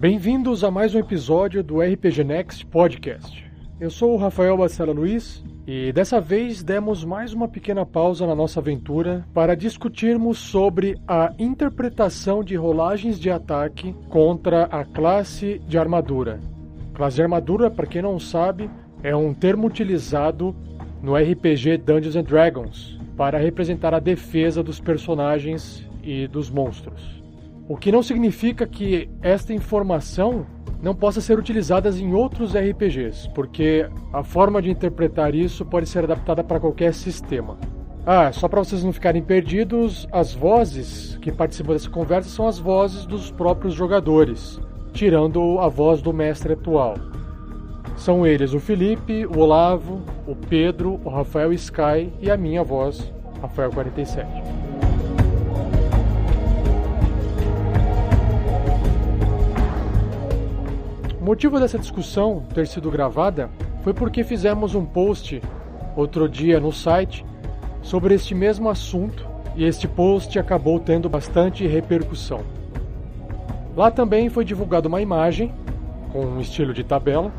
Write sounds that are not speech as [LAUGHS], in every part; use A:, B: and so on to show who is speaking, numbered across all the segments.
A: Bem-vindos a mais um episódio do RPG Next Podcast. Eu sou o Rafael Bacela Luiz e dessa vez demos mais uma pequena pausa na nossa aventura para discutirmos sobre a interpretação de rolagens de ataque contra a classe de armadura. Classe de armadura, para quem não sabe, é um termo utilizado no RPG Dungeons and Dragons para representar a defesa dos personagens e dos monstros. O que não significa que esta informação não possa ser utilizada em outros RPGs, porque a forma de interpretar isso pode ser adaptada para qualquer sistema. Ah, só para vocês não ficarem perdidos, as vozes que participam dessa conversa são as vozes dos próprios jogadores, tirando a voz do mestre atual. São eles o Felipe, o Olavo, o Pedro, o Rafael Sky e a minha voz, Rafael 47. O motivo dessa discussão ter sido gravada foi porque fizemos um post outro dia no site sobre este mesmo assunto e este post acabou tendo bastante repercussão. Lá também foi divulgada uma imagem com um estilo de tabela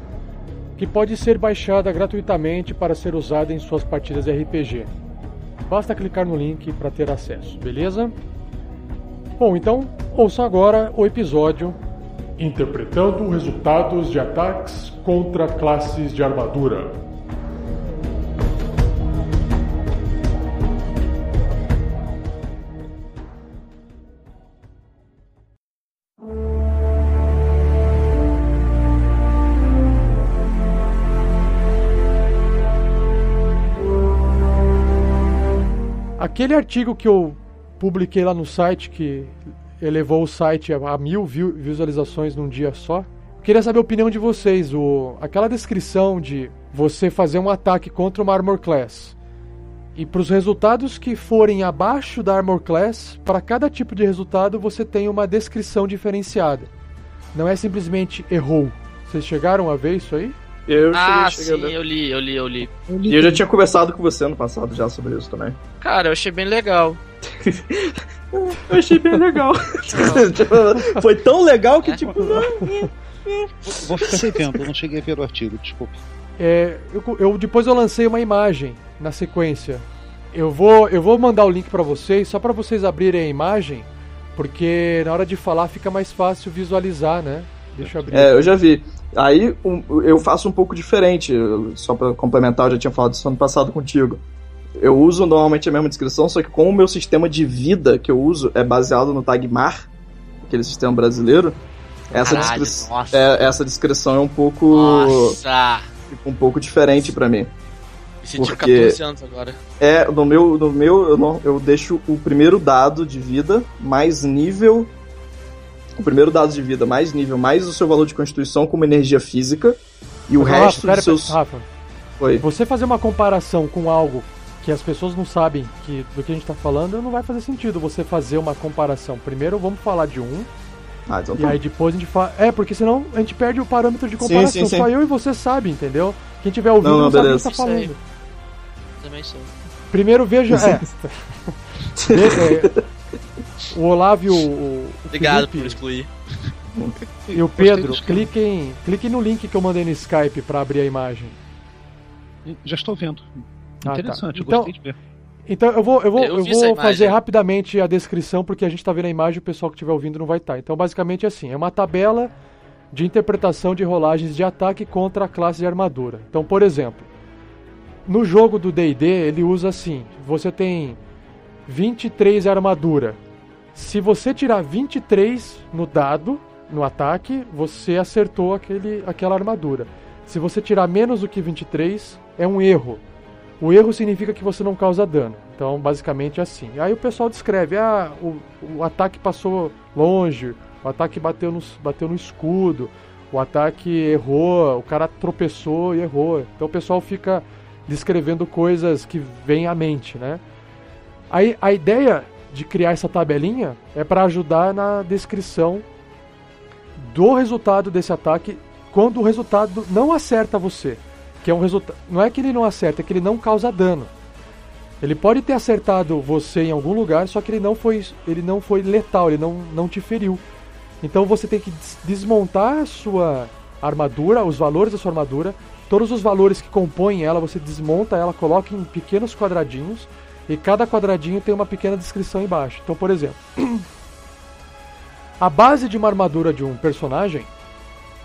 A: que pode ser baixada gratuitamente para ser usada em suas partidas RPG. Basta clicar no link para ter acesso, beleza? Bom, então ouça agora o episódio Interpretando resultados de ataques contra classes de armadura. Aquele artigo que eu publiquei lá no site, que elevou o site a, mil visualizações num dia só, queria saber a opinião de vocês. O, aquela descrição de você fazer um ataque contra uma Armor Class e para os resultados que forem abaixo da Armor Class, para cada tipo de resultado você tem uma descrição diferenciada. Não é simplesmente errou. Vocês chegaram a ver isso aí?
B: Eu
C: ah, sim, eu li, eu li, eu li.
B: E eu já tinha conversado com você ano passado já sobre isso também.
C: Cara, eu achei bem legal.
B: Eu achei bem legal. [LAUGHS] Foi tão legal que, é. tipo.
D: Vou ficar revendo, eu não cheguei a ver o artigo, desculpa.
A: É, eu, eu, depois eu lancei uma imagem na sequência. Eu vou, eu vou mandar o link para vocês, só para vocês abrirem a imagem, porque na hora de falar fica mais fácil visualizar, né?
B: Deixa eu abrir. É, eu já vi. Aí um, eu faço um pouco diferente, só para complementar, eu já tinha falado isso ano passado contigo. Eu uso normalmente a mesma descrição, só que como o meu sistema de vida que eu uso é baseado no Tagmar, aquele sistema brasileiro, essa, Caralho, descri é, essa descrição é um pouco.
C: Nossa!
B: Um pouco diferente para mim.
C: Você porque 14 anos agora.
B: É, no meu, no meu eu, não, eu deixo o primeiro dado de vida mais nível o primeiro dado de vida mais nível, mais o seu valor de constituição como energia física. E o Rafa, resto dos seus.
A: Rafa, Oi. Você fazer uma comparação com algo que as pessoas não sabem que, do que a gente está falando, não vai fazer sentido você fazer uma comparação. Primeiro vamos falar de um. Ah, então e tá. aí depois a gente fala. É, porque senão a gente perde o parâmetro de comparação. Sim, sim, sim. Só eu e você sabe, entendeu? Quem tiver ouvindo não, não, não sabe o que está falando. Também sou. Primeiro veja. É. é, o Olavo e o, o
C: Obrigado Felipe, por excluir.
A: E o Pedro, cliquem, cliquem no link que eu mandei no Skype para abrir a imagem.
D: Já estou vendo. Interessante,
A: ah, tá. então,
D: gostei de ver.
A: Então eu vou, eu vou, eu, eu vou fazer rapidamente a descrição, porque a gente está vendo a imagem e o pessoal que estiver ouvindo não vai estar. Tá. Então basicamente é assim, é uma tabela de interpretação de rolagens de ataque contra a classe de armadura. Então, por exemplo, no jogo do D&D ele usa assim, você tem 23 armadura, se você tirar 23 no dado, no ataque, você acertou aquele, aquela armadura. Se você tirar menos do que 23, é um erro. O erro significa que você não causa dano. Então, basicamente é assim. Aí o pessoal descreve: ah, o, o ataque passou longe, o ataque bateu no, bateu no escudo, o ataque errou, o cara tropeçou e errou. Então o pessoal fica descrevendo coisas que vêm à mente, né? Aí a ideia de criar essa tabelinha é para ajudar na descrição do resultado desse ataque quando o resultado não acerta você. Que é um resultado. Não é que ele não acerta, é que ele não causa dano. Ele pode ter acertado você em algum lugar, só que ele não foi, ele não foi letal, ele não, não te feriu. Então você tem que desmontar a sua armadura, os valores da sua armadura, todos os valores que compõem ela, você desmonta ela, coloca em pequenos quadradinhos e cada quadradinho tem uma pequena descrição embaixo. Então, por exemplo, [CLEARS THROAT] a base de uma armadura de um personagem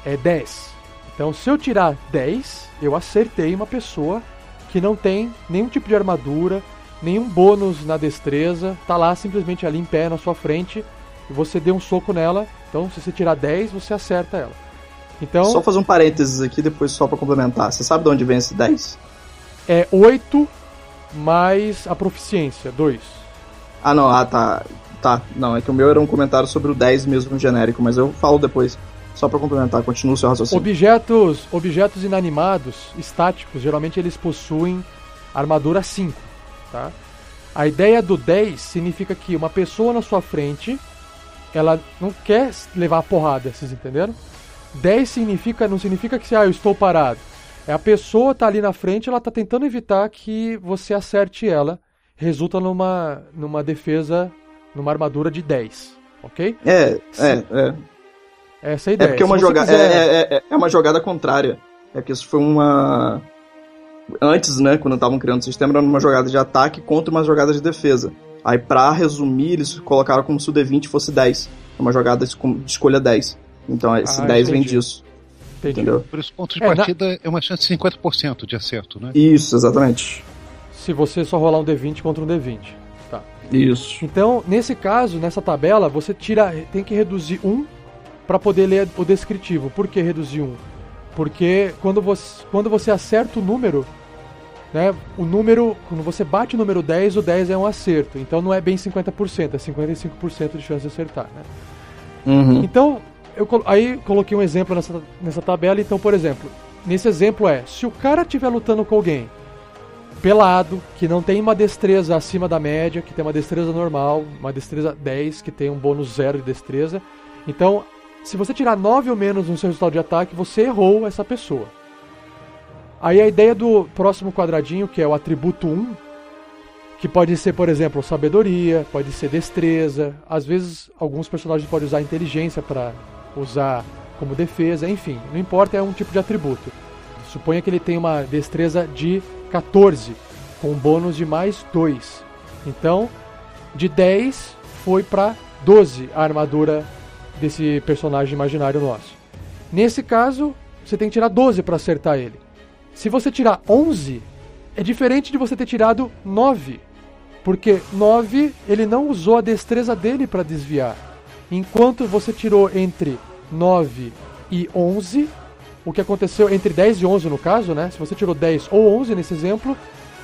A: é 10. Então, se eu tirar 10, eu acertei uma pessoa que não tem nenhum tipo de armadura, nenhum bônus na destreza, tá lá simplesmente ali em pé na sua frente e você deu um soco nela. Então, se você tirar 10, você acerta ela. Então,
B: só fazer um parênteses aqui depois só para complementar. Você sabe de onde vem esse 10?
A: É 8 mais a proficiência, 2.
B: Ah, não, ah, tá. Tá, não, é que o meu era um comentário sobre o 10 mesmo genérico, mas eu falo depois. Só para complementar, continua o seu raciocínio.
A: Objetos, objetos inanimados, estáticos, geralmente eles possuem armadura 5, tá? A ideia do 10 significa que uma pessoa na sua frente, ela não quer levar a porrada, vocês entenderam? 10 significa, não significa que ah, eu estou parado. É a pessoa tá ali na frente, ela tá tentando evitar que você acerte ela. Resulta numa, numa defesa, numa armadura de 10, ok?
B: É, é, é.
A: Essa é a ideia.
B: É porque é uma, joga quiser... é, é, é, uma jogada contrária. É que isso foi uma. Antes, né, quando estavam criando o sistema, era uma jogada de ataque contra uma jogada de defesa. Aí, pra resumir, eles colocaram como se o D20 fosse 10. Uma jogada de escolha 10. Então, esse ah, 10 entendi. vem disso. Entendi. Entendeu?
D: Por isso, ponto de é, partida na... é uma chance de 50% de acerto, né?
B: Isso, exatamente.
A: Se você só rolar um D20 contra um D20. Tá.
B: Isso.
A: Então, nesse caso, nessa tabela, você tira, tem que reduzir um para poder ler o descritivo. Por que reduzir um? Porque quando você, quando você acerta o número, né, o número, quando você bate o número 10, o 10 é um acerto. Então não é bem 50%, é 55% de chance de acertar. Né?
B: Uhum.
A: Então, eu aí coloquei um exemplo nessa, nessa tabela. Então, por exemplo, nesse exemplo é: se o cara estiver lutando com alguém pelado, que não tem uma destreza acima da média, que tem uma destreza normal, uma destreza 10, que tem um bônus zero de destreza. Então, se você tirar 9 ou menos no seu resultado de ataque, você errou essa pessoa. Aí a ideia do próximo quadradinho, que é o atributo 1, que pode ser, por exemplo, sabedoria, pode ser destreza, às vezes alguns personagens podem usar inteligência para usar como defesa, enfim, não importa, é um tipo de atributo. Suponha que ele tem uma destreza de 14, com um bônus de mais 2. Então, de 10 foi para 12 a armadura desse personagem imaginário nosso. Nesse caso, você tem que tirar 12 para acertar ele. Se você tirar 11, é diferente de você ter tirado 9. Porque 9, ele não usou a destreza dele para desviar. Enquanto você tirou entre 9 e 11, o que aconteceu entre 10 e 11 no caso, né? Se você tirou 10 ou 11 nesse exemplo,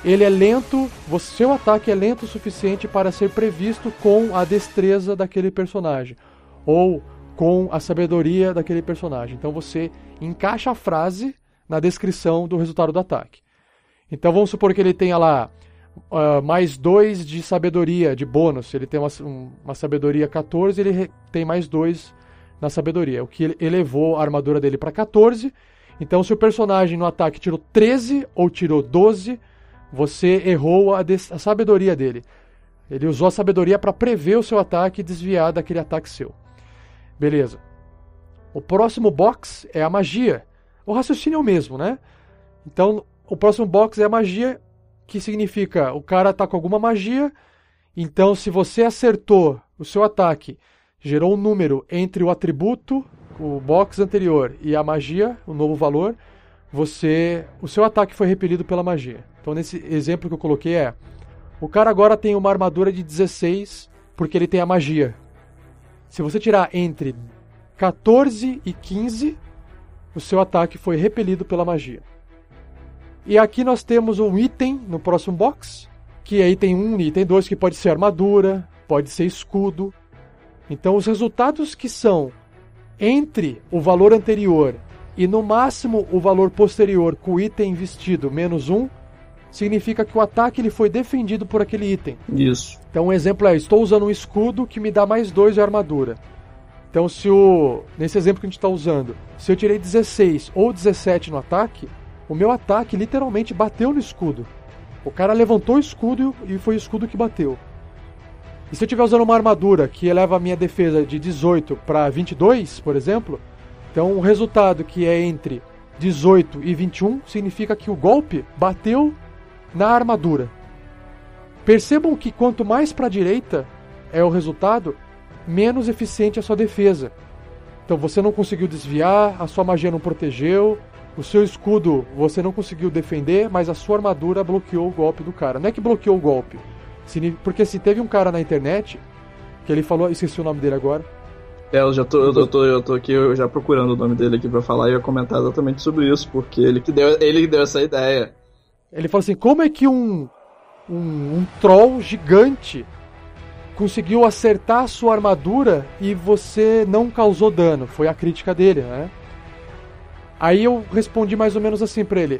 A: ele é lento, seu ataque é lento o suficiente para ser previsto com a destreza daquele personagem ou com a sabedoria daquele personagem. Então você encaixa a frase na descrição do resultado do ataque. Então vamos supor que ele tenha lá uh, mais 2 de sabedoria, de bônus. Ele tem uma, uma sabedoria 14, ele tem mais 2 na sabedoria, o que elevou a armadura dele para 14. Então, se o personagem no ataque tirou 13 ou tirou 12, você errou a, a sabedoria dele. Ele usou a sabedoria para prever o seu ataque e desviar daquele ataque seu. Beleza. O próximo box é a magia. O raciocínio é o mesmo, né? Então, o próximo box é a magia, que significa o cara tá com alguma magia. Então, se você acertou o seu ataque, gerou um número entre o atributo, o box anterior e a magia, o novo valor, você, o seu ataque foi repelido pela magia. Então, nesse exemplo que eu coloquei é: o cara agora tem uma armadura de 16 porque ele tem a magia. Se você tirar entre 14 e 15, o seu ataque foi repelido pela magia. E aqui nós temos um item no próximo box, que aí tem um item 2 que pode ser armadura, pode ser escudo. Então os resultados que são entre o valor anterior e no máximo o valor posterior com o item vestido menos um, significa que o ataque ele foi defendido por aquele item.
B: Isso.
A: Então um exemplo é, estou usando um escudo que me dá mais 2 de armadura. Então se o nesse exemplo que a gente está usando, se eu tirei 16 ou 17 no ataque, o meu ataque literalmente bateu no escudo. O cara levantou o escudo e foi o escudo que bateu. E se eu estiver usando uma armadura que eleva a minha defesa de 18 para 22, por exemplo, então um resultado que é entre 18 e 21 significa que o golpe bateu na armadura. Percebam que quanto mais para a direita é o resultado, menos eficiente é a sua defesa. Então você não conseguiu desviar, a sua magia não protegeu, o seu escudo você não conseguiu defender, mas a sua armadura bloqueou o golpe do cara. Não é que bloqueou o golpe, porque se teve um cara na internet que ele falou, esqueci o nome dele agora.
B: É, eu já tô, eu, eu tô, eu tô aqui eu já procurando o nome dele aqui para falar e ia comentar exatamente sobre isso, porque ele que deu, ele que deu essa ideia.
A: Ele falou assim: como é que um, um, um troll gigante conseguiu acertar a sua armadura e você não causou dano? Foi a crítica dele, né? Aí eu respondi mais ou menos assim para ele: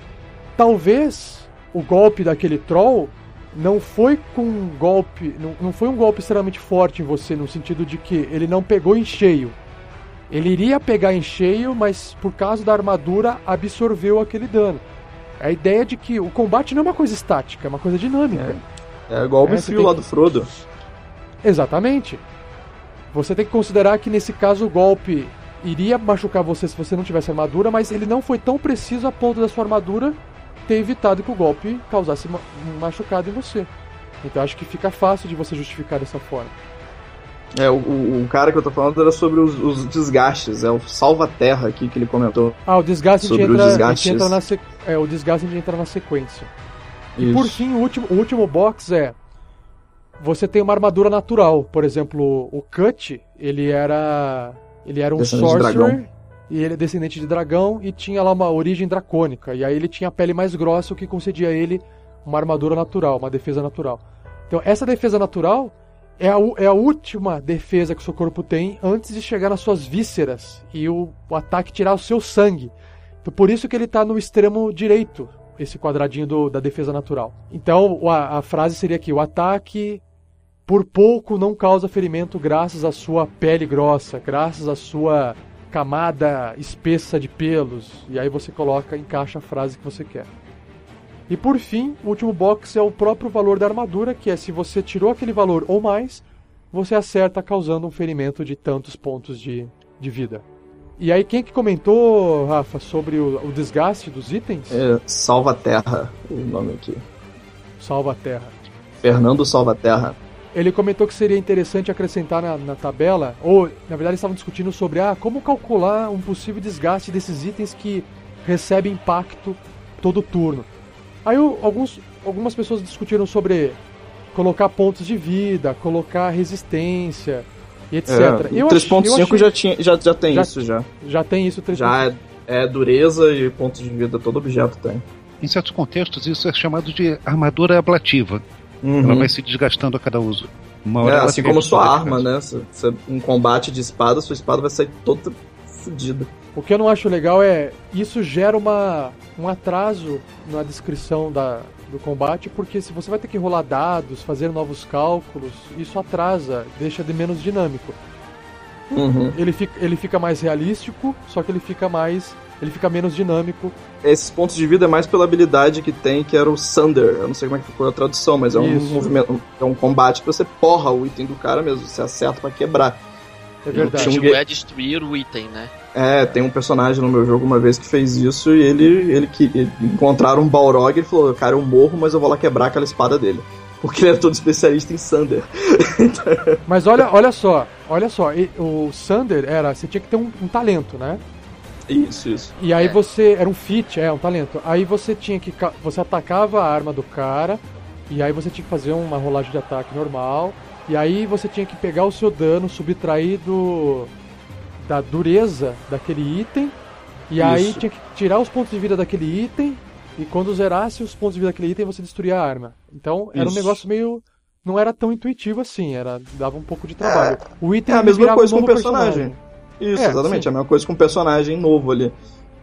A: talvez o golpe daquele troll não foi com um golpe, não, não foi um golpe extremamente forte em você no sentido de que ele não pegou em cheio. Ele iria pegar em cheio, mas por causa da armadura absorveu aquele dano. A ideia de que o combate não é uma coisa estática, é uma coisa dinâmica.
B: É, é igual o é, lá do Frodo.
A: Exatamente. Você tem que considerar que nesse caso o golpe iria machucar você se você não tivesse armadura, mas ele não foi tão preciso a ponto da sua armadura ter evitado que o golpe causasse um machucado em você. Então acho que fica fácil de você justificar dessa forma.
B: É, o, o, cara que eu tô falando era sobre os, os desgastes, é o salva-terra aqui que ele comentou.
A: Ah, o desgaste sobre entra, os desgastes. entra na sequ... é, o desgaste de entrar na sequência. Isso. E por fim, o último, o último box é você tem uma armadura natural, por exemplo, o Cut, ele era ele era um sorcerer e ele é descendente de dragão e tinha lá uma origem dracônica. E aí ele tinha a pele mais grossa, o que concedia a ele uma armadura natural, uma defesa natural. Então essa defesa natural é a, é a última defesa que o seu corpo tem antes de chegar nas suas vísceras e o, o ataque tirar o seu sangue. Então por isso que ele está no extremo direito, esse quadradinho do, da defesa natural. Então a, a frase seria aqui: o ataque por pouco não causa ferimento graças à sua pele grossa, graças à sua camada espessa de pelos. E aí você coloca, encaixa a frase que você quer. E por fim, o último box é o próprio valor da armadura, que é se você tirou aquele valor ou mais, você acerta causando um ferimento de tantos pontos de, de vida. E aí, quem que comentou, Rafa, sobre o, o desgaste dos itens?
B: É, Salva Terra, o nome aqui.
A: Salva Terra.
B: Fernando Salva Terra.
A: Ele comentou que seria interessante acrescentar na, na, tabela, ou na verdade estavam discutindo sobre ah, como calcular um possível desgaste desses itens que recebem impacto todo turno. Aí alguns, algumas pessoas discutiram sobre colocar pontos de vida, colocar resistência e etc.
B: É, 3.5 já, tinha, já, já tem
A: já,
B: isso já.
A: Já tem isso
B: 3.5. Já é, é dureza e pontos de vida, todo objeto tem.
D: Em certos contextos, isso é chamado de armadura ablativa. Uhum. Ela vai se desgastando a cada uso.
B: é, assim como sua arma, né? um combate de espada, sua espada vai sair toda
A: O que eu não acho legal é isso gera uma, um atraso na descrição da, do combate, porque se você vai ter que rolar dados, fazer novos cálculos, isso atrasa, deixa de menos dinâmico.
B: Uhum.
A: Ele, fica, ele fica mais realístico, só que ele fica mais ele fica menos dinâmico.
B: Esses pontos de vida é mais pela habilidade que tem, que era o Sunder. Eu não sei como é que ficou a tradução, mas é um Isso. movimento, é um combate que você porra o item do cara mesmo, você acerta para quebrar.
C: É verdade. O objetivo é destruir o item, né?
B: É, tem um personagem no meu jogo uma vez que fez isso e ele, ele que ele encontraram um Balrog e falou: Cara, eu morro, mas eu vou lá quebrar aquela espada dele. [LAUGHS] Porque ele é todo especialista em Sunder. [LAUGHS]
A: mas olha, olha só, olha só, o Sunder era. Você tinha que ter um, um talento, né?
B: Isso, isso.
A: E aí é. você. Era um fit, é, um talento. Aí você tinha que. Você atacava a arma do cara. E aí você tinha que fazer uma rolagem de ataque normal. E aí você tinha que pegar o seu dano, subtrair do. da dureza daquele item. E isso. aí tinha que tirar os pontos de vida daquele item. E quando zerasse os pontos de vida daquele item, você destruía a arma. Então era isso. um negócio meio. Não era tão intuitivo assim, era dava um pouco de trabalho. É,
B: o item é a mesma coisa com o personagem. personagem. Isso, é, exatamente. Sim. É a mesma coisa com um personagem novo ali.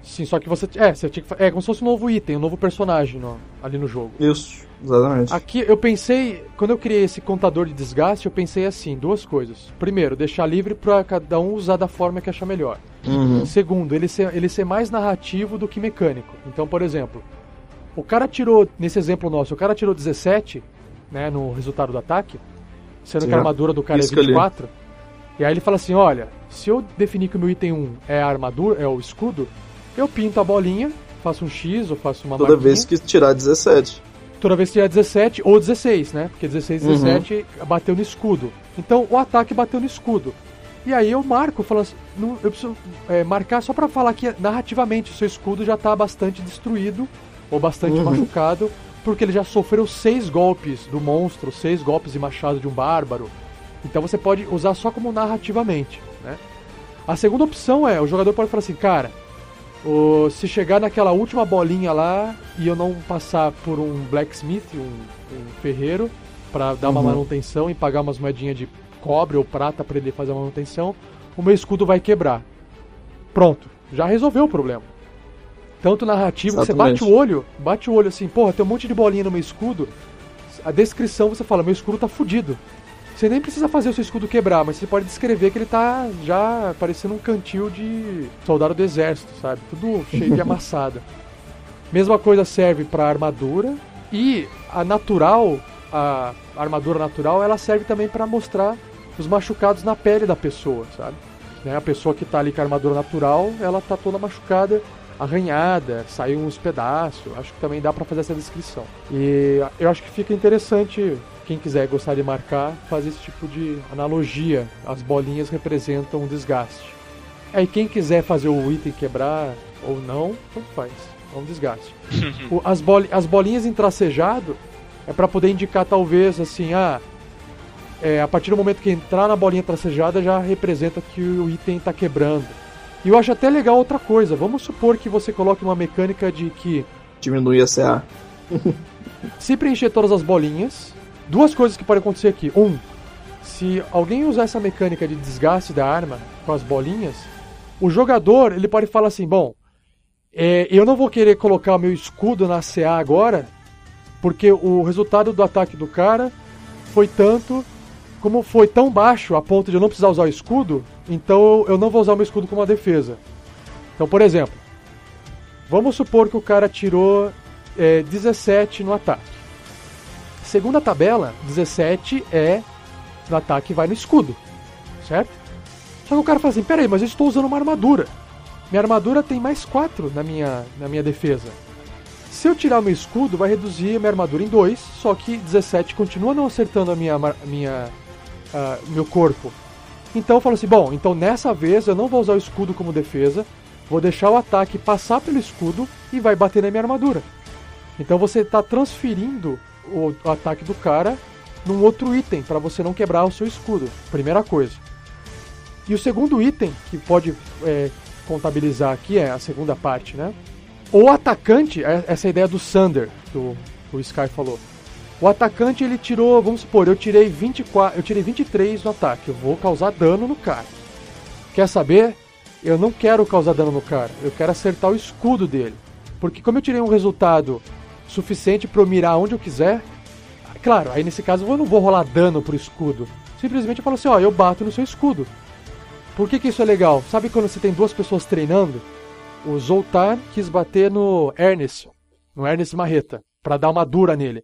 A: Sim, só que você. É, você tinha que, é como se fosse um novo item, um novo personagem ali no jogo.
B: Isso, exatamente.
A: Aqui eu pensei. Quando eu criei esse contador de desgaste, eu pensei assim: duas coisas. Primeiro, deixar livre para cada um usar da forma que achar melhor.
B: Uhum.
A: Segundo, ele ser, ele ser mais narrativo do que mecânico. Então, por exemplo, o cara tirou, nesse exemplo nosso, o cara tirou 17, né, no resultado do ataque. sendo que a armadura do cara é 24. Ali. E aí ele fala assim: olha, se eu definir que o meu item 1 é a armadura, é o escudo, eu pinto a bolinha, faço um X ou faço uma
B: Toda marquinha. vez que tirar 17.
A: Toda vez que tirar 17 ou 16, né? Porque 16 e 17 uhum. bateu no escudo. Então o ataque bateu no escudo. E aí eu marco, falo assim, não, eu preciso é, marcar só para falar que narrativamente o seu escudo já tá bastante destruído ou bastante uhum. machucado, porque ele já sofreu seis golpes do monstro, seis golpes de machado de um bárbaro. Então você pode usar só como narrativamente, né? A segunda opção é, o jogador pode falar assim, cara, o, se chegar naquela última bolinha lá e eu não passar por um blacksmith, um, um ferreiro, para dar uma uhum. manutenção e pagar umas moedinhas de cobre ou prata para ele fazer a manutenção, o meu escudo vai quebrar. Pronto, já resolveu o problema. Tanto narrativo, você bate o olho, bate o olho assim, porra, tem um monte de bolinha no meu escudo. A descrição você fala, meu escudo tá fudido. Você nem precisa fazer o seu escudo quebrar, mas você pode descrever que ele tá já parecendo um cantil de soldado do exército, sabe? Tudo cheio de [LAUGHS] amassada. Mesma coisa serve para armadura e a natural, a armadura natural, ela serve também para mostrar os machucados na pele da pessoa, sabe? Né? A pessoa que tá ali com a armadura natural, ela tá toda machucada, arranhada, saiu uns pedaços. Acho que também dá para fazer essa descrição. E eu acho que fica interessante quem quiser gostar de marcar, faz esse tipo de analogia. As bolinhas representam um desgaste. Aí quem quiser fazer o item quebrar ou não, tanto faz. É um desgaste. [LAUGHS] o, as, bol as bolinhas em tracejado é para poder indicar talvez assim, ah, é, a partir do momento que entrar na bolinha tracejada já representa que o item está quebrando. E eu acho até legal outra coisa. Vamos supor que você coloque uma mecânica de que
B: diminui a CA. [LAUGHS]
A: se preencher todas as bolinhas, duas coisas que podem acontecer aqui. Um, se alguém usar essa mecânica de desgaste da arma com as bolinhas, o jogador ele pode falar assim: bom, é, eu não vou querer colocar o meu escudo na CA agora, porque o resultado do ataque do cara foi tanto, como foi tão baixo a ponto de eu não precisar usar o escudo, então eu não vou usar o meu escudo como uma defesa. Então, por exemplo, vamos supor que o cara tirou é, 17 no ataque. Segundo a tabela, 17 é no ataque vai no escudo, certo? Só que o cara fala assim, peraí, mas eu estou usando uma armadura. Minha armadura tem mais 4 na minha, na minha defesa. Se eu tirar meu escudo, vai reduzir minha armadura em 2, só que 17 continua não acertando a minha, minha, uh, meu corpo. Então eu falo assim, bom, então nessa vez eu não vou usar o escudo como defesa, vou deixar o ataque passar pelo escudo e vai bater na minha armadura. Então você está transferindo o, ataque do cara num outro item para você não quebrar o seu escudo. Primeira coisa. E o segundo item que pode é, contabilizar aqui é a segunda parte, né? O atacante, é, essa ideia do Sander, que o Sky falou. O atacante ele tirou, vamos supor, eu tirei 24, eu tirei 23 no ataque, eu vou causar dano no cara. Quer saber? Eu não quero causar dano no cara, eu quero acertar o escudo dele. Porque como eu tirei um resultado suficiente para eu mirar onde eu quiser. Claro, aí nesse caso eu não vou rolar dano pro escudo. Simplesmente eu falo assim, ó, eu bato no seu escudo. Por que, que isso é legal? Sabe quando você tem duas pessoas treinando? O Zoltar quis bater no Ernest, no Ernest Marreta, para dar uma dura nele.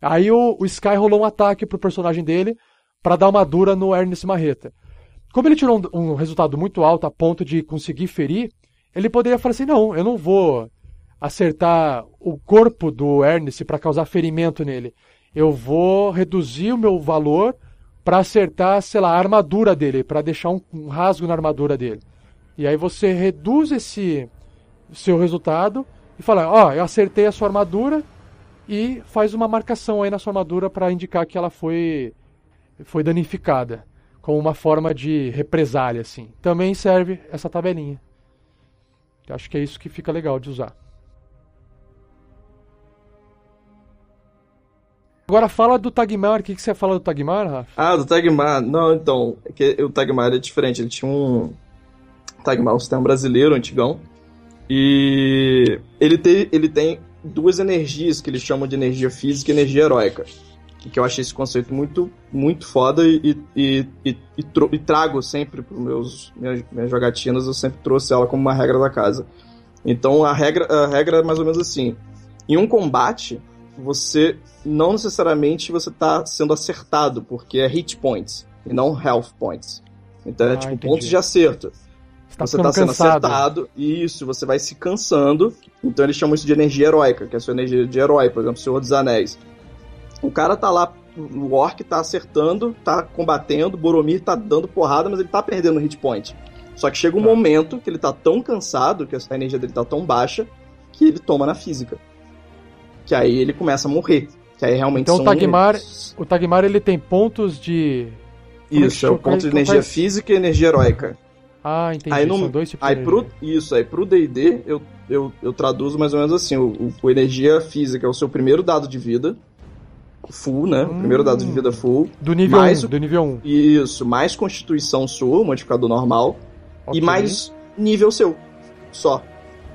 A: Aí o, o Sky rolou um ataque pro personagem dele para dar uma dura no Ernest Marreta. Como ele tirou um, um, resultado muito alto a ponto de conseguir ferir, ele poderia falar assim: não, eu não vou acertar o corpo do Ernest para causar ferimento nele. Eu vou reduzir o meu valor para acertar, sei lá, a armadura dele, para deixar um, um, rasgo na armadura dele. E aí você reduz esse seu resultado e fala: "Ó, oh, eu acertei a sua armadura" e faz uma marcação aí na sua armadura para indicar que ela foi foi danificada, como uma forma de represália assim. Também serve essa tabelinha. Eu acho que é isso que fica legal de usar. Agora fala do Tagmar, o que, que você fala do Tagmar, Rafa?
B: Ah, do Tagmar. Não, então, é que o Tagmar é diferente. Ele tinha um. Tagmar, um sistema brasileiro, antigão. E ele tem, ele tem duas energias que eles chamam de energia física e energia heróica. Que eu achei esse conceito muito, muito foda e, e, e, e, e trago sempre para meus minhas, minhas jogatinas, eu sempre trouxe ela como uma regra da casa. Então a regra, a regra é mais ou menos assim: em um combate, você não necessariamente você tá sendo acertado, porque é hit points e não health points. Então é ah, tipo entendi. pontos de acerto. Você tá, você tá sendo cansado. acertado, isso, você vai se cansando. Então eles chamam isso de energia heróica, que é a sua energia de herói, por exemplo, Senhor dos Anéis. O cara tá lá, o Orc tá acertando, tá combatendo, Boromir tá dando porrada, mas ele tá perdendo hit point. Só que chega um tá. momento que ele tá tão cansado, que a energia dele tá tão baixa, que ele toma na física. Que aí ele começa a morrer. Que aí realmente
A: então o Tagmar, o Tagmar ele tem pontos de
B: isso, é o ponto de energia física e energia heróica.
A: Ah, entendi. Aí no, São dois tipos
B: aí de pro, Isso, aí pro D&D eu, eu, eu traduzo mais ou menos assim, o, o, o, energia física é o seu primeiro dado de vida, full, né? Hum, primeiro dado de vida full.
A: Do nível mais 1, do nível 1.
B: Isso, mais constituição sua, modificador normal, okay. e mais nível seu, só.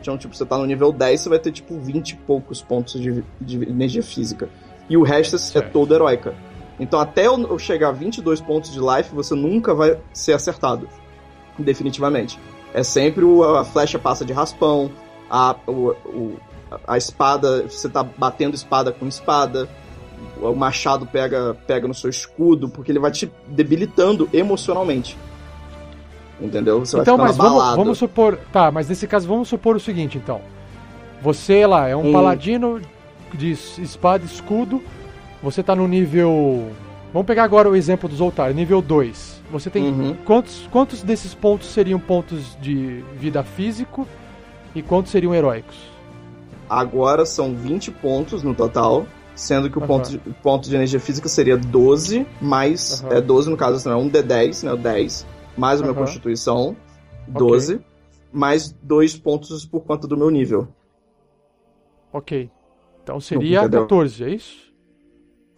B: Então, tipo, você tá no nível 10, você vai ter, tipo, 20 e poucos pontos de, de energia física. E o resto é é todo heróica. Então, até eu chegar a 22 pontos de life, você nunca vai ser acertado. Definitivamente. É sempre o, a flecha passa de raspão, a, o, o, a espada, você tá batendo espada com espada, o machado pega, pega no seu escudo, porque ele vai te debilitando emocionalmente. Entendeu?
A: Você então, mas vamos, vamos, supor. Tá, mas nesse caso vamos supor o seguinte, então. Você lá é um, um... paladino de espada e escudo você tá no nível. Vamos pegar agora o exemplo dos Zoltar, nível 2. Você tem. Uhum. Quantos, quantos desses pontos seriam pontos de vida físico e quantos seriam heróicos?
B: Agora são 20 pontos no total. Sendo que o uhum. ponto, de, ponto de energia física seria 12, mais. Uhum. É 12 no caso, não é um D10, né? O 10. Mais a minha constituição. 12. Okay. Mais 2 pontos por conta do meu nível.
A: Ok. Então seria 14, é isso?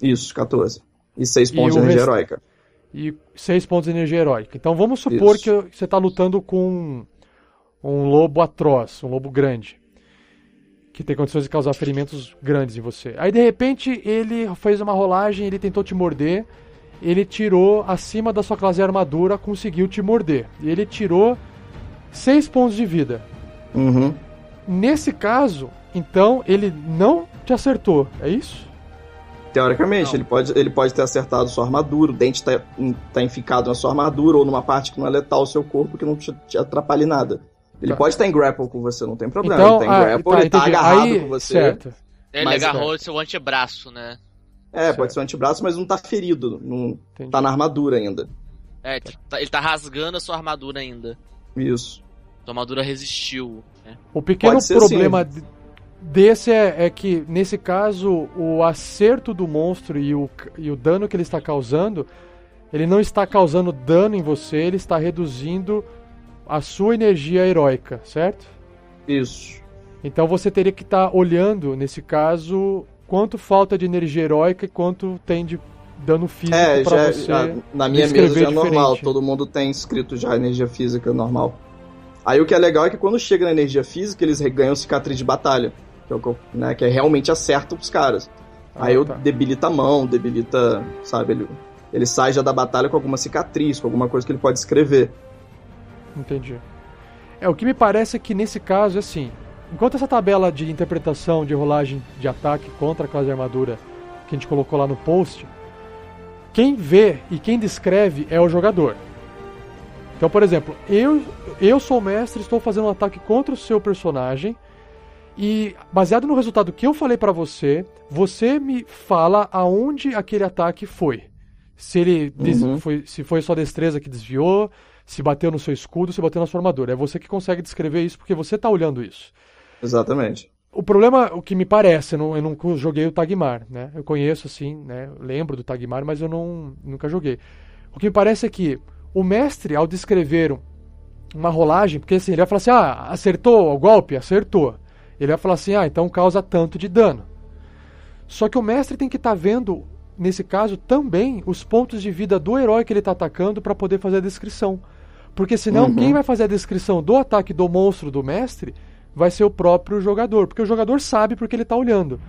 B: Isso, 14. E 6 pontos de energia rest... heróica.
A: E 6 pontos de energia heróica. Então vamos supor Isso. que você está lutando com um lobo atroz, um lobo grande. Que tem condições de causar ferimentos grandes em você. Aí de repente ele fez uma rolagem, ele tentou te morder. Ele tirou acima da sua classe de armadura, conseguiu te morder. E ele tirou 6 pontos de vida.
B: Uhum.
A: Nesse caso, então ele não te acertou, é isso?
B: Teoricamente, ele pode, ele pode ter acertado sua armadura, o dente tá, tá enficado na sua armadura ou numa parte que não é letal o seu corpo que não te, te atrapalhe nada. Ele tá. pode estar em grapple com você, não tem problema.
A: Então,
B: ele tá em
A: ah, grapple, tá, ele tá agarrado Aí, com você. Certo.
C: Ele agarrou é. seu antebraço, né?
B: É, certo. pode ser um antebraço, mas não tá ferido. Não tá na armadura ainda.
C: É, tá, ele tá rasgando a sua armadura ainda.
B: Isso.
C: Sua armadura resistiu. Né?
A: O pequeno problema assim desse é, é, que, nesse caso, o acerto do monstro e o, e o dano que ele está causando, ele não está causando dano em você, ele está reduzindo a sua energia heróica, certo?
B: Isso.
A: Então você teria que estar tá olhando, nesse caso, quanto falta de energia heróica e quanto tem de dano físico é, pra já, você. Já,
B: na minha mesa já é normal, todo mundo tem escrito já energia física normal. Aí o que é legal é que quando chega na energia física, eles ganham cicatriz de batalha que é, o que, eu, né, que é realmente acerta os caras. Ah, Aí eu tá. debilita a mão, debilita, sabe, ele, ele sai já da batalha com alguma cicatriz, com alguma coisa que ele pode escrever.
A: Entendi. É, o que me parece é que nesse caso, assim, enquanto essa tabela de interpretação de rolagem de ataque contra a classe de armadura que a gente colocou lá no post, quem vê e quem descreve é o jogador. Então, por exemplo, eu, eu sou o mestre, estou fazendo um ataque contra o seu personagem, e baseado no resultado que eu falei para você, você me fala aonde aquele ataque foi. Se ele uhum. foi, se foi sua destreza que desviou, se bateu no seu escudo, se bateu na sua armadura. É você que consegue descrever isso porque você tá olhando isso.
B: Exatamente.
A: O problema, o que me parece, eu não, eu não joguei o Tagmar, né? Eu conheço, assim, né? lembro do Tagmar, mas eu não, nunca joguei. O que me parece é que o mestre, ao descrever uma rolagem, porque assim, ele vai falar assim, ah, acertou o golpe? Acertou. Ele vai falar assim: ah, então causa tanto de dano. Só que o mestre tem que estar tá vendo, nesse caso, também os pontos de vida do herói que ele está atacando para poder fazer a descrição. Porque senão, uhum. quem vai fazer a descrição do ataque do monstro do mestre vai ser o próprio jogador. Porque o jogador sabe porque ele está olhando.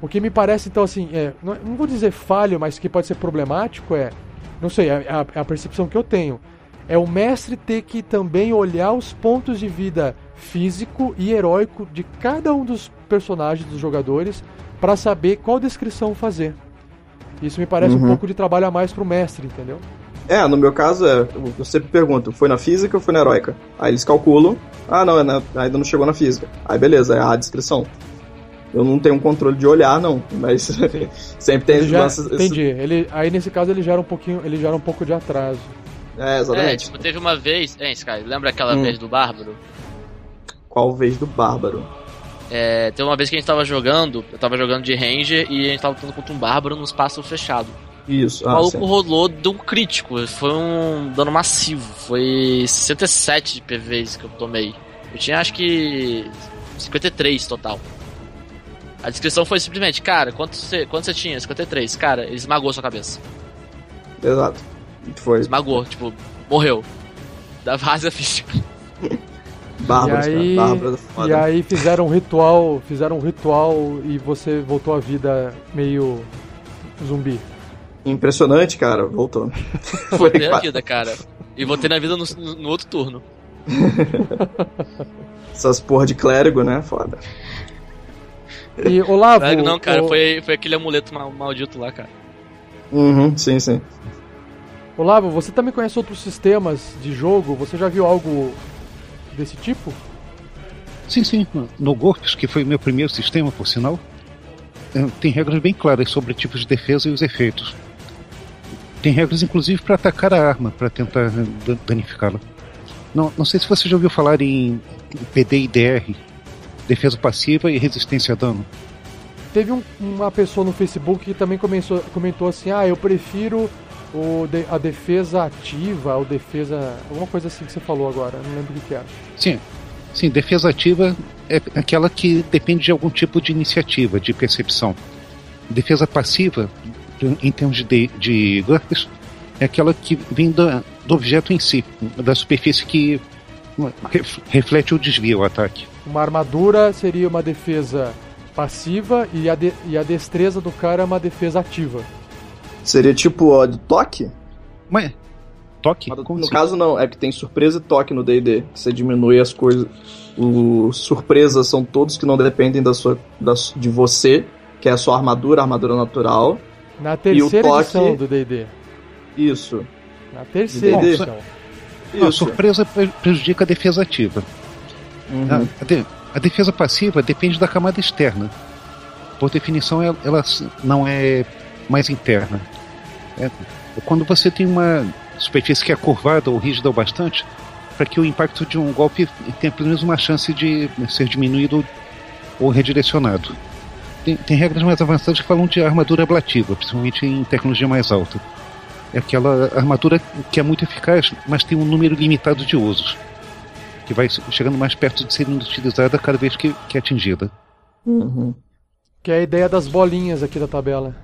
A: O que me parece, então, assim, é, não, vou dizer falho, mas que pode ser problemático é. Não sei, é a, é a percepção que eu tenho. É o mestre ter que também olhar os pontos de vida físico e heróico de cada um dos personagens dos jogadores para saber qual descrição fazer. Isso me parece uhum. um pouco de trabalho a mais pro mestre, entendeu?
B: É, no meu caso é, eu sempre pergunto, foi na física ou foi na heróica? Aí eles calculam, ah não, é na, ainda não chegou na física. Aí beleza, é a descrição. Eu não tenho um controle de olhar, não, mas [LAUGHS] sempre tem
A: já, esse... Entendi. Ele, aí nesse caso ele gera um pouquinho, ele gera um pouco de atraso.
B: É, exatamente. É,
C: tipo, teve uma vez, é, Sky, lembra aquela hum. vez do Bárbaro?
B: Qual vez do Bárbaro?
C: É, teve uma vez que a gente tava jogando, eu tava jogando de Ranger e a gente tava lutando contra um Bárbaro num espaço fechado.
B: Isso,
C: O ah, maluco rolou deu um crítico, foi um dano massivo, foi 67 de PVs que eu tomei. Eu tinha acho que 53 total. A descrição foi simplesmente, cara, quanto você, quanto você tinha? 53. Cara, ele esmagou sua cabeça.
B: Exato. Foi.
C: Esmagou, tipo, morreu. Da da ficha. [LAUGHS]
A: Bárbaros, e aí, cara. e aí fizeram um ritual, fizeram um ritual e você voltou à vida meio zumbi.
B: Impressionante, cara, voltou. [LAUGHS]
C: Voltei na vida, cara. E voltei na vida no, no outro turno. [LAUGHS]
B: Essas porra de clérigo, né? Foda.
A: E Olavo.
C: Clérigo não, cara, o... foi, foi aquele amuleto maldito lá, cara.
B: Uhum, sim, sim.
A: Olavo, você também conhece outros sistemas de jogo? Você já viu algo desse tipo?
D: Sim, sim. No GURPS, que foi meu primeiro sistema, por sinal, é, tem regras bem claras sobre tipos de defesa e os efeitos. Tem regras, inclusive, para atacar a arma, para tentar danificá-la. Não, não sei se você já ouviu falar em PD e DR, defesa passiva e resistência a dano.
A: Teve um, uma pessoa no Facebook que também começou, comentou assim: ah, eu prefiro o de, a defesa ativa, ou defesa. alguma coisa assim que você falou agora, não lembro o que, era.
D: Sim. Sim, defesa ativa é aquela que depende de algum tipo de iniciativa, de percepção. Defesa passiva, em termos de, de GURPS, é aquela que vem do, do objeto em si, da superfície que reflete o desvio, o ataque.
A: Uma armadura seria uma defesa passiva e a, de, e a destreza do cara é uma defesa ativa.
B: Seria tipo ó, de toque?
D: Mas. Toque?
B: no assim? caso, não. É que tem surpresa e toque no DD. Você diminui as coisas. Os surpresas são todos que não dependem da sua, da, de você, que é a sua armadura, armadura natural.
A: Na terceira toque... edição do DD.
B: Isso.
A: Na terceira edição.
D: Isso. A surpresa prejudica a defesa ativa. Uhum. A, a, de, a, defesa passiva depende da camada externa. Por definição, ela, ela não é mais interna. É, quando você tem uma superfície que é curvada ou rígida o bastante, para que o impacto de um golpe tenha pelo menos uma chance de ser diminuído ou redirecionado. Tem, tem regras mais avançadas que falam de armadura ablativa, principalmente em tecnologia mais alta. É aquela armadura que é muito eficaz, mas tem um número limitado de usos, que vai chegando mais perto de ser utilizada cada vez que, que é atingida.
A: Uhum. Que é a ideia das bolinhas aqui da tabela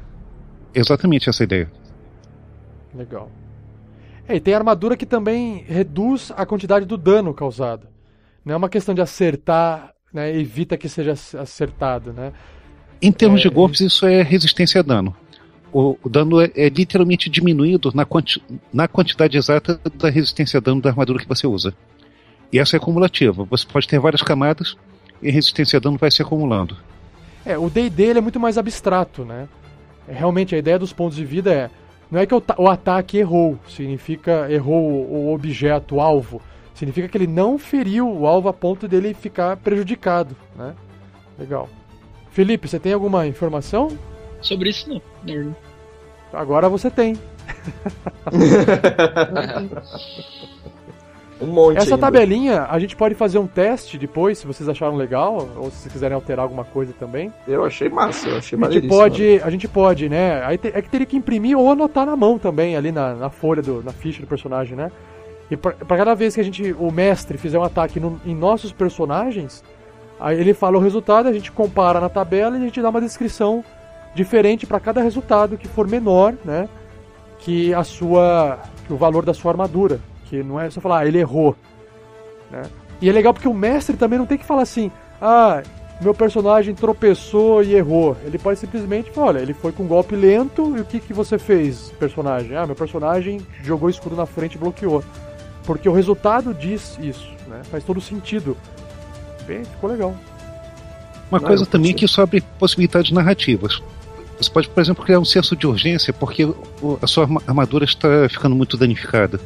D: exatamente essa ideia.
A: Legal. É, e tem armadura que também reduz a quantidade do dano causado. Não é uma questão de acertar, né, evita que seja acertado, né?
D: Em termos é, de golpes, isso é resistência a dano. O, o dano é, é, literalmente diminuído na, quanti, na quantidade exata da resistência a dano da armadura que você usa. E essa é acumulativa. Você pode ter várias camadas e a resistência a dano vai se acumulando.
A: É, o D&D é muito mais abstrato, né? realmente a ideia dos pontos de vida é não é que o, o ataque errou, significa errou o, o objeto, o alvo, significa que ele não feriu o alvo a ponto dele ficar prejudicado, né? Legal. Felipe, você tem alguma informação?
C: Sobre isso não. não.
A: Agora você tem. [LAUGHS]
B: Um monte.
A: Essa ainda. tabelinha, a gente pode fazer um teste depois, se vocês acharam legal, ou se vocês quiserem alterar alguma coisa também.
B: Eu achei massa, eu achei
A: a gente pode, A gente pode, né? Aí te, é que teria que imprimir ou anotar na mão também, ali na, na folha, do, na ficha do personagem, né? E para cada vez que a gente, o mestre fizer um ataque no, em nossos personagens, aí ele fala o resultado, a gente compara na tabela e a gente dá uma descrição diferente para cada resultado que for menor, né? Que a sua, que o valor da sua armadura. Que não é só falar, ah, ele errou. Né? E é legal porque o mestre também não tem que falar assim, ah, meu personagem tropeçou e errou. Ele pode simplesmente falar, olha, ele foi com um golpe lento e o que, que você fez, personagem? Ah, meu personagem jogou escudo na frente e bloqueou. Porque o resultado diz isso, né? Faz todo sentido. Bem, ficou legal.
D: Uma Não, coisa também é que isso abre possibilidades narrativas. Você pode, por exemplo, criar um senso de urgência porque a sua armadura está ficando muito danificada.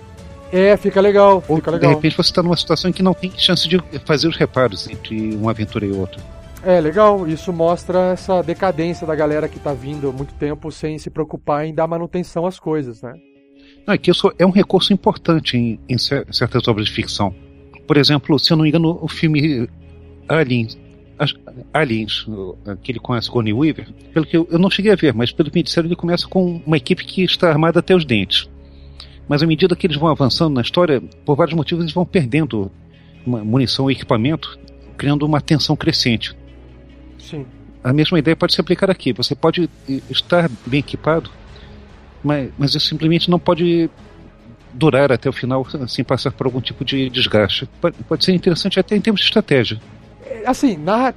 A: É, fica legal, Ou, fica legal.
D: De repente você está numa situação em que não tem chance de fazer os reparos entre uma aventura e outra.
A: É, legal. Isso mostra essa decadência da galera que está vindo há muito tempo sem se preocupar em dar manutenção às coisas, né?
D: Não, é que isso é um recurso importante em, em certas obras de ficção. Por exemplo, se eu não me engano, o filme Aliens, Aliens aquele com a Sigourney Weaver, pelo que eu, eu, não cheguei a ver, mas pelo que me disseram, ele começa com uma equipe que está armada até os dentes. Mas à medida que eles vão avançando na história, por vários motivos eles vão perdendo munição e equipamento, criando uma tensão crescente.
A: Sim.
D: A mesma ideia pode se aplicar aqui. Você pode estar bem equipado, mas, mas isso simplesmente não pode durar até o final sem passar por algum tipo de desgaste. Pode, pode ser interessante até em termos de estratégia.
A: Assim, narra...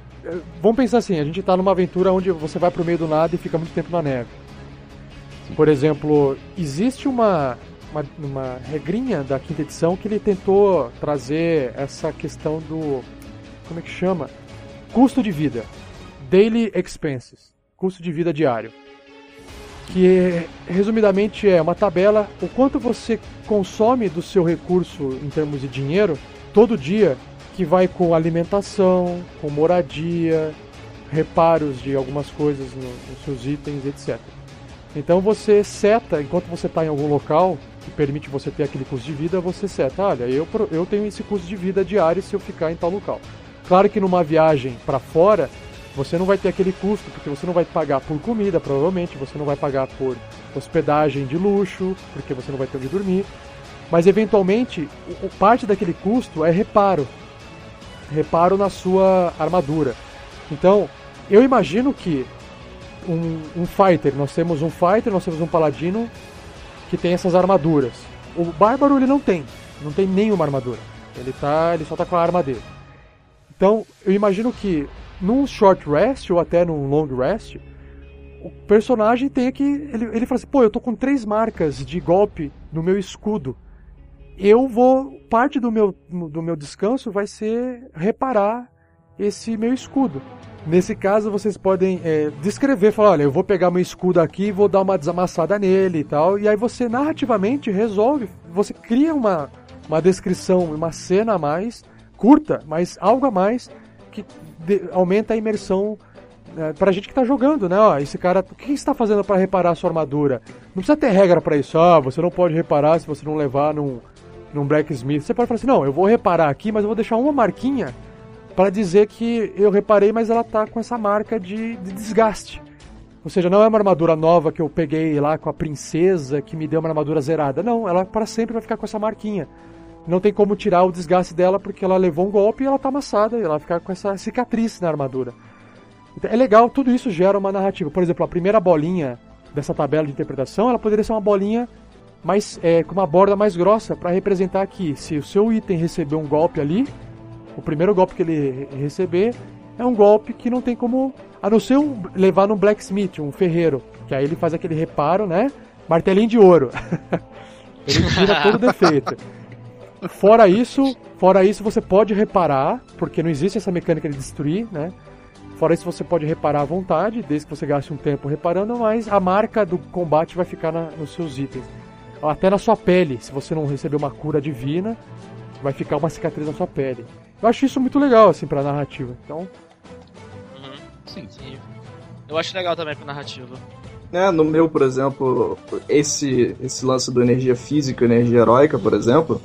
A: vamos pensar assim: a gente está numa aventura onde você vai pro meio do nada e fica muito tempo na neve. Por exemplo, existe uma, uma, uma regrinha da quinta edição que ele tentou trazer essa questão do. Como é que chama? Custo de vida. Daily Expenses. Custo de vida diário que resumidamente é uma tabela o quanto você consome do seu recurso em termos de dinheiro todo dia, que vai com alimentação, com moradia, reparos de algumas coisas no, nos seus itens, etc. Então você seta, enquanto você está em algum local que permite você ter aquele custo de vida, você seta, olha, eu, eu tenho esse custo de vida diário se eu ficar em tal local. Claro que numa viagem para fora, você não vai ter aquele custo, porque você não vai pagar por comida, provavelmente, você não vai pagar por hospedagem de luxo, porque você não vai ter onde dormir. Mas eventualmente, parte daquele custo é reparo. Reparo na sua armadura. Então, eu imagino que um, um fighter, nós temos um fighter, nós temos um paladino que tem essas armaduras. O bárbaro ele não tem, não tem nenhuma armadura. Ele tá, ele só tá com a arma dele. Então, eu imagino que num short rest ou até num long rest, o personagem tem que. Ele, ele fala assim: pô, eu tô com três marcas de golpe no meu escudo. Eu vou. Parte do meu, do meu descanso vai ser reparar esse meu escudo. Nesse caso, vocês podem é, descrever, falar: olha, eu vou pegar meu escudo aqui vou dar uma desamassada nele e tal. E aí você narrativamente resolve, você cria uma, uma descrição, uma cena a mais, curta, mas algo a mais, que de, aumenta a imersão é, pra gente que tá jogando, né? Ó, esse cara, o que está fazendo para reparar a sua armadura? Não precisa ter regra para isso. Ah, você não pode reparar se você não levar num, num blacksmith. Você pode falar assim, não, eu vou reparar aqui, mas eu vou deixar uma marquinha para dizer que eu reparei, mas ela tá com essa marca de, de desgaste. Ou seja, não é uma armadura nova que eu peguei lá com a princesa que me deu uma armadura zerada. Não, ela para sempre vai ficar com essa marquinha não tem como tirar o desgaste dela porque ela levou um golpe e ela tá amassada e ela fica com essa cicatriz na armadura. Então, é legal, tudo isso gera uma narrativa. Por exemplo, a primeira bolinha dessa tabela de interpretação, ela poderia ser uma bolinha mais é, com uma borda mais grossa para representar que se o seu item receber um golpe ali, o primeiro golpe que ele receber é um golpe que não tem como a não ser um, levar num blacksmith, um ferreiro, que aí ele faz aquele reparo, né? Martelinho de ouro. [LAUGHS] ele tira todo o defeito. Fora isso, fora isso você pode reparar, porque não existe essa mecânica de destruir, né? Fora isso você pode reparar à vontade, desde que você gaste um tempo reparando, mas a marca do combate vai ficar na, nos seus itens. Até na sua pele, se você não receber uma cura divina, vai ficar uma cicatriz na sua pele. Eu acho isso muito legal, assim, pra narrativa. Então.
C: Uhum. Sim. Sim. Eu acho legal também pra narrativa.
B: É, no meu, por exemplo, esse, esse lance do energia física, energia heróica, por exemplo,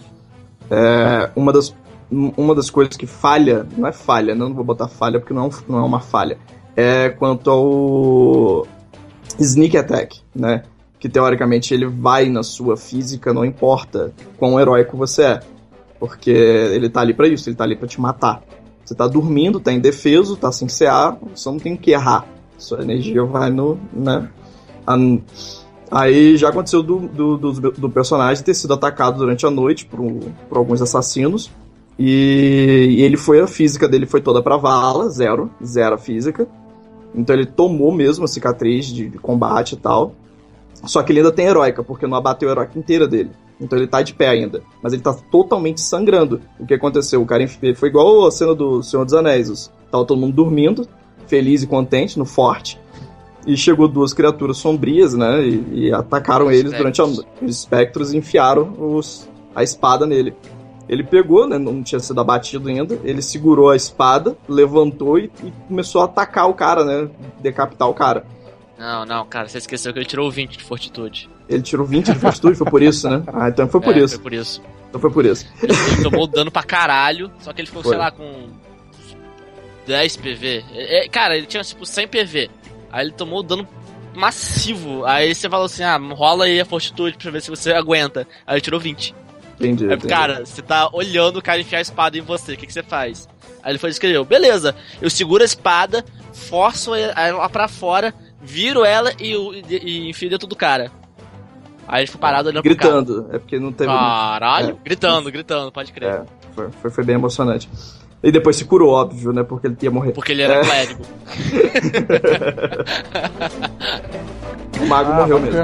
B: é, uma, das, uma das coisas que falha, não é falha, não vou botar falha porque não, é não é uma falha, é quanto ao sneak attack, né? Que teoricamente ele vai na sua física, não importa quão heróico você é. Porque ele tá ali para isso, ele tá ali para te matar. Você tá dormindo, tá indefeso, tá sem CA, você não tem que errar. Sua energia vai no. né? Aí já aconteceu do, do, do, do, personagem ter sido atacado durante a noite por, por alguns assassinos. E, e, ele foi, a física dele foi toda pra vala, zero, zero a física. Então ele tomou mesmo a cicatriz de, de, combate e tal. Só que ele ainda tem heróica, porque não abateu a heróica inteira dele. Então ele tá de pé ainda. Mas ele tá totalmente sangrando. O que aconteceu? O cara foi igual a cena do Senhor dos Anéis. Tava todo mundo dormindo. feliz e contente no forte. E chegou duas criaturas sombrias, né? E, e atacaram os eles espectros. durante a, os espectros e enfiaram os, a espada nele. Ele pegou, né? Não tinha sido abatido ainda. Ele segurou a espada, levantou e, e começou a atacar o cara, né? Decapitar o cara.
C: Não, não, cara, você esqueceu que ele tirou 20 de fortitude.
B: Ele tirou 20 de fortitude, foi por isso, né? [LAUGHS] Ah, então foi por é, isso.
C: Foi por isso.
B: Então foi por isso.
C: Ele tomou dano pra caralho, só que ele ficou, foi. sei lá, com 10 PV. É, é, cara, ele tinha tipo 100 PV. Aí ele tomou dano massivo. Aí você falou assim: ah, rola aí a fortitude pra ver se você aguenta. Aí ele tirou 20.
B: Entendi. Aí,
C: entendi. Cara, você tá olhando o cara enfiar a espada em você, o que, que você faz? Aí ele foi escreveu: beleza, eu seguro a espada, forço ela pra fora, viro ela e, e, e enfio dentro do cara. Aí ele ficou parado olhando
B: Gritando, pro cara. é porque não teve.
C: Caralho, é. gritando, gritando, pode crer.
B: É, foi, foi, foi bem emocionante. E depois se curou, óbvio, né? Porque ele ia morrer.
C: Porque ele era é. clérigo. [LAUGHS]
B: o mago ah, morreu mesmo.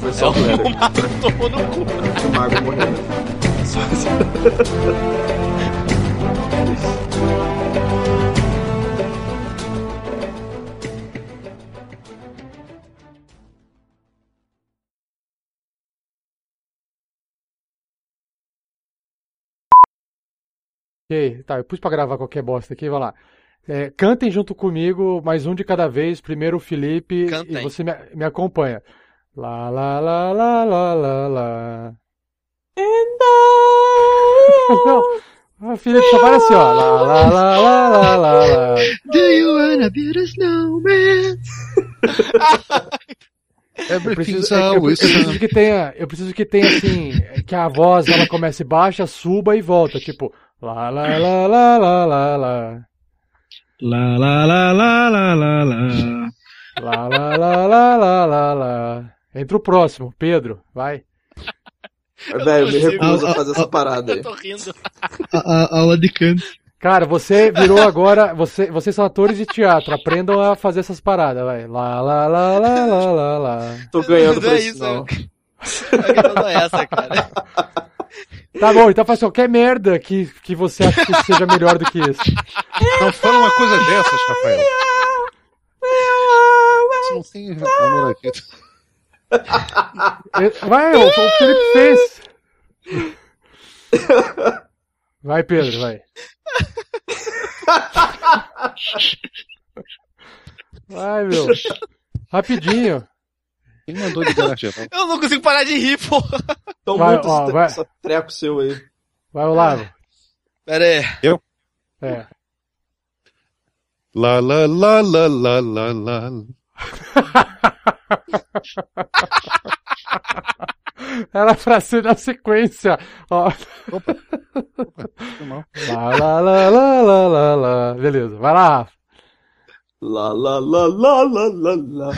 B: Foi só o clérigo.
C: O mago tomou no cu.
B: O mago morreu mesmo. [LAUGHS] Só...
A: Ok, tá, eu pus pra gravar qualquer bosta aqui, vai lá. É, cantem junto comigo, mais um de cada vez. Primeiro o Felipe cantem. e você me, me acompanha. Lá, lá, lá, lá, lá, lá, lá. Não, o Felipe só parece assim, ó. Lá, lá, lá, lá, lá, lá, lá.
E: Do you wanna build a snowman? [LAUGHS]
A: Eu preciso, é, eu, eu preciso que tenha, eu preciso que tenha assim, que a voz ela comece baixa, suba e volta, tipo, Lá, lá, lá, lá, lá, lá, lá.
E: Lá, lá, lá, lá, lá, lá, lá.
A: Lá, lá, lá, lá, lá, lá, lá. Entra o próximo, Pedro, vai.
B: Velho, me recuso a fazer essa parada aí. Eu tô rindo.
E: A, a, aula de canto.
A: Cara, você virou agora. Você, vocês são atores de teatro. Aprendam a fazer essas paradas, vai. Lá, lá, lá, lá, lá, lá, lá.
B: Tô ganhando não é isso, não.
C: Não é essa, cara.
A: Tá bom, então faz qualquer merda que, que você acha que seja melhor do que isso.
D: Não fala uma coisa dessas, Rafael. Você não tem amor aqui.
A: Vai, o, o Felipe fez. Vai, Pedro, vai. Vai, meu. Rapidinho.
D: Quem mandou ligar na [LAUGHS]
C: Eu não consigo parar de rir, pô.
B: Tô vai, muito ó, vai. treco seu aí.
A: Vai, Olavo.
C: Pera aí.
D: Eu?
A: É.
D: Lá, lá, lá, lá, lá, lá, lá.
A: Era pra ser na sequência. Ó. Opa. Opa. Lá, [LAUGHS] lá, lá, lá, lá, lá, lá. Beleza, vai lá.
B: Lá, lá, lá, lá, lá, lá, lá.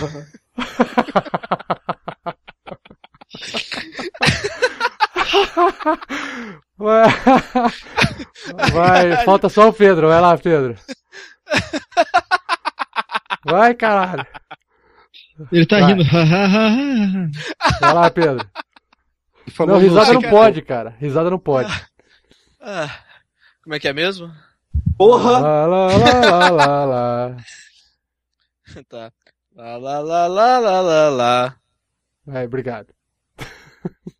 A: Vai, falta só o Pedro. Vai lá, Pedro. Vai, caralho.
E: Ele tá Vai. rindo.
A: Vai lá, Pedro. Não, risada não pode, cara. Risada não pode.
C: Ah, como é que é mesmo?
B: Porra!
A: Lá, lá, lá, lá, lá. [LAUGHS]
C: tá. Lá, lá, lá, lá, lá, lá, lá.
A: Vai, obrigado. [LAUGHS]